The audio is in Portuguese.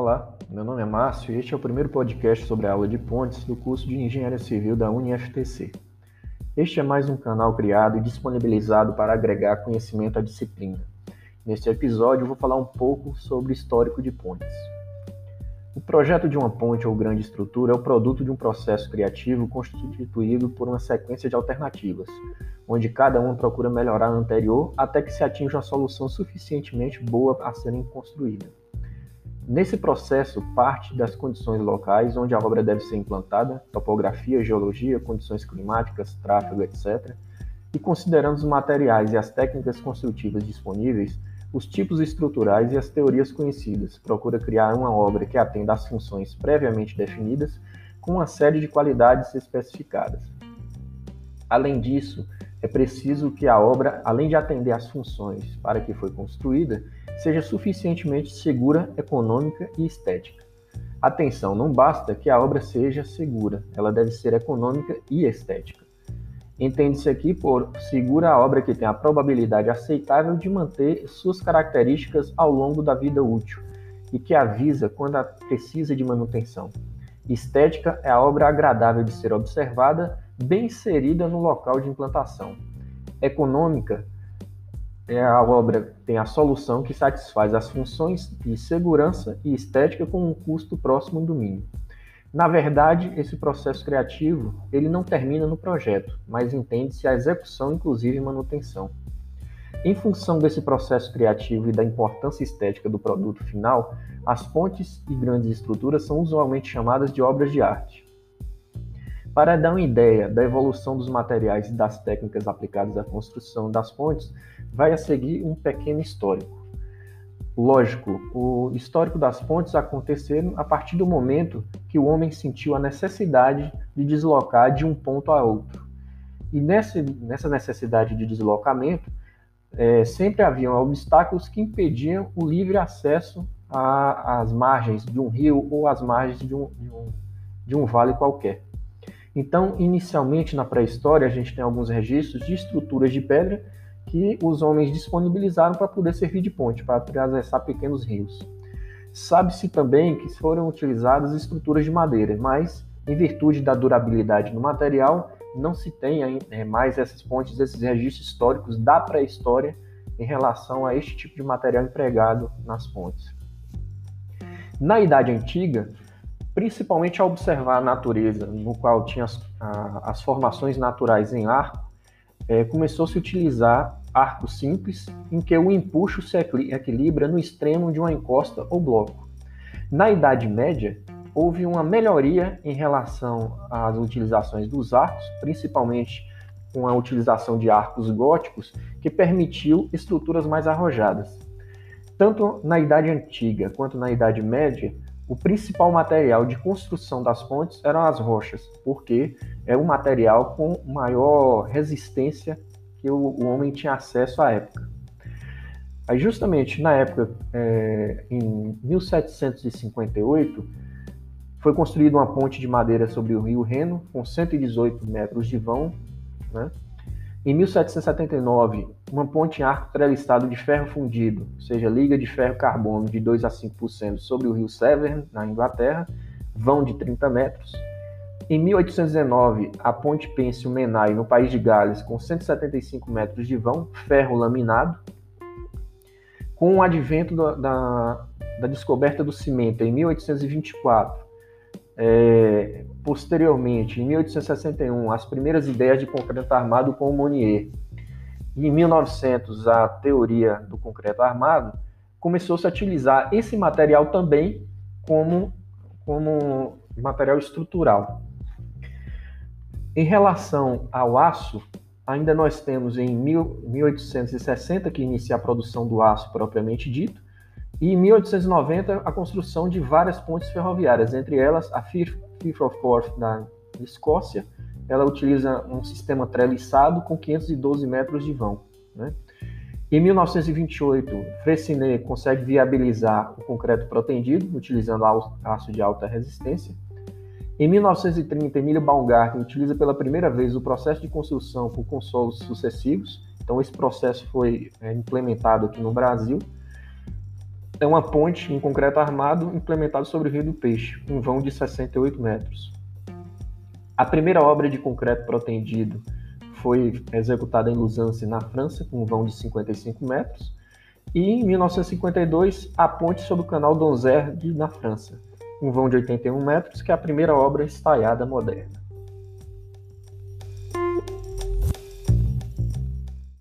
Olá, meu nome é Márcio e este é o primeiro podcast sobre a aula de pontes do curso de Engenharia Civil da UniFTC. Este é mais um canal criado e disponibilizado para agregar conhecimento à disciplina. Neste episódio, vou falar um pouco sobre o histórico de pontes. O projeto de uma ponte ou grande estrutura é o produto de um processo criativo constituído por uma sequência de alternativas, onde cada uma procura melhorar a anterior até que se atinja uma solução suficientemente boa a serem construída. Nesse processo, parte das condições locais onde a obra deve ser implantada, topografia, geologia, condições climáticas, tráfego, etc., e considerando os materiais e as técnicas construtivas disponíveis, os tipos estruturais e as teorias conhecidas, procura criar uma obra que atenda às funções previamente definidas com uma série de qualidades especificadas. Além disso, é preciso que a obra, além de atender às funções para que foi construída, seja suficientemente segura, econômica e estética. Atenção, não basta que a obra seja segura, ela deve ser econômica e estética. Entende-se aqui por segura a obra que tem a probabilidade aceitável de manter suas características ao longo da vida útil e que avisa quando precisa de manutenção. Estética é a obra agradável de ser observada, bem inserida no local de implantação. Econômica é a obra tem a solução que satisfaz as funções de segurança e estética com um custo próximo do mínimo. Na verdade, esse processo criativo ele não termina no projeto, mas entende-se a execução, inclusive manutenção. Em função desse processo criativo e da importância estética do produto final, as pontes e grandes estruturas são usualmente chamadas de obras de arte. Para dar uma ideia da evolução dos materiais e das técnicas aplicadas à construção das pontes, vai a seguir um pequeno histórico. Lógico, o histórico das pontes aconteceram a partir do momento que o homem sentiu a necessidade de deslocar de um ponto a outro. E nessa, nessa necessidade de deslocamento, é, sempre haviam obstáculos que impediam o livre acesso às margens de um rio ou às margens de um, de um, de um vale qualquer. Então, inicialmente na pré-história, a gente tem alguns registros de estruturas de pedra que os homens disponibilizaram para poder servir de ponte, para atravessar pequenos rios. Sabe-se também que foram utilizadas estruturas de madeira, mas, em virtude da durabilidade do material, não se tem é, mais essas pontes, esses registros históricos da pré-história em relação a este tipo de material empregado nas pontes. Na Idade Antiga, principalmente ao observar a natureza, no qual tinha as, a, as formações naturais em arco, é, começou -se a utilizar arcos simples, em que o empuxo se equilibra no extremo de uma encosta ou bloco. Na Idade Média, houve uma melhoria em relação às utilizações dos arcos, principalmente com a utilização de arcos góticos, que permitiu estruturas mais arrojadas. Tanto na Idade Antiga quanto na Idade Média, o principal material de construção das pontes eram as rochas, porque é um material com maior resistência que o, o homem tinha acesso à época. Aí, justamente na época, é, em 1758, foi construída uma ponte de madeira sobre o rio Reno, com 118 metros de vão, né? Em 1779, uma ponte em arco treliçado de ferro fundido, ou seja, liga de ferro carbono de 2 a 5% sobre o rio Severn, na Inglaterra, vão de 30 metros. Em 1819, a ponte Pêncil Menai, no país de Gales, com 175 metros de vão, ferro laminado. Com o advento da, da, da descoberta do cimento em 1824, é, posteriormente, em 1861, as primeiras ideias de concreto armado com Monnier. Em 1900, a teoria do concreto armado começou-se a utilizar esse material também como, como material estrutural. Em relação ao aço, ainda nós temos em 1860 que inicia a produção do aço propriamente dito, e em 1890, a construção de várias pontes ferroviárias, entre elas a Firth of Forth da Escócia, ela utiliza um sistema treliçado com 512 metros de vão. Né? Em 1928, Freycinet consegue viabilizar o concreto protendido, utilizando aço de alta resistência. Em 1930, Emílio Baumgarten utiliza pela primeira vez o processo de construção por consolos sucessivos. Então, esse processo foi é, implementado aqui no Brasil é uma ponte em concreto armado implementada sobre o Rio do Peixe, um vão de 68 metros. A primeira obra de concreto protendido foi executada em Luzance, na França, com um vão de 55 metros, e em 1952 a ponte sobre o canal Donzère, na França, um vão de 81 metros, que é a primeira obra estaiada moderna.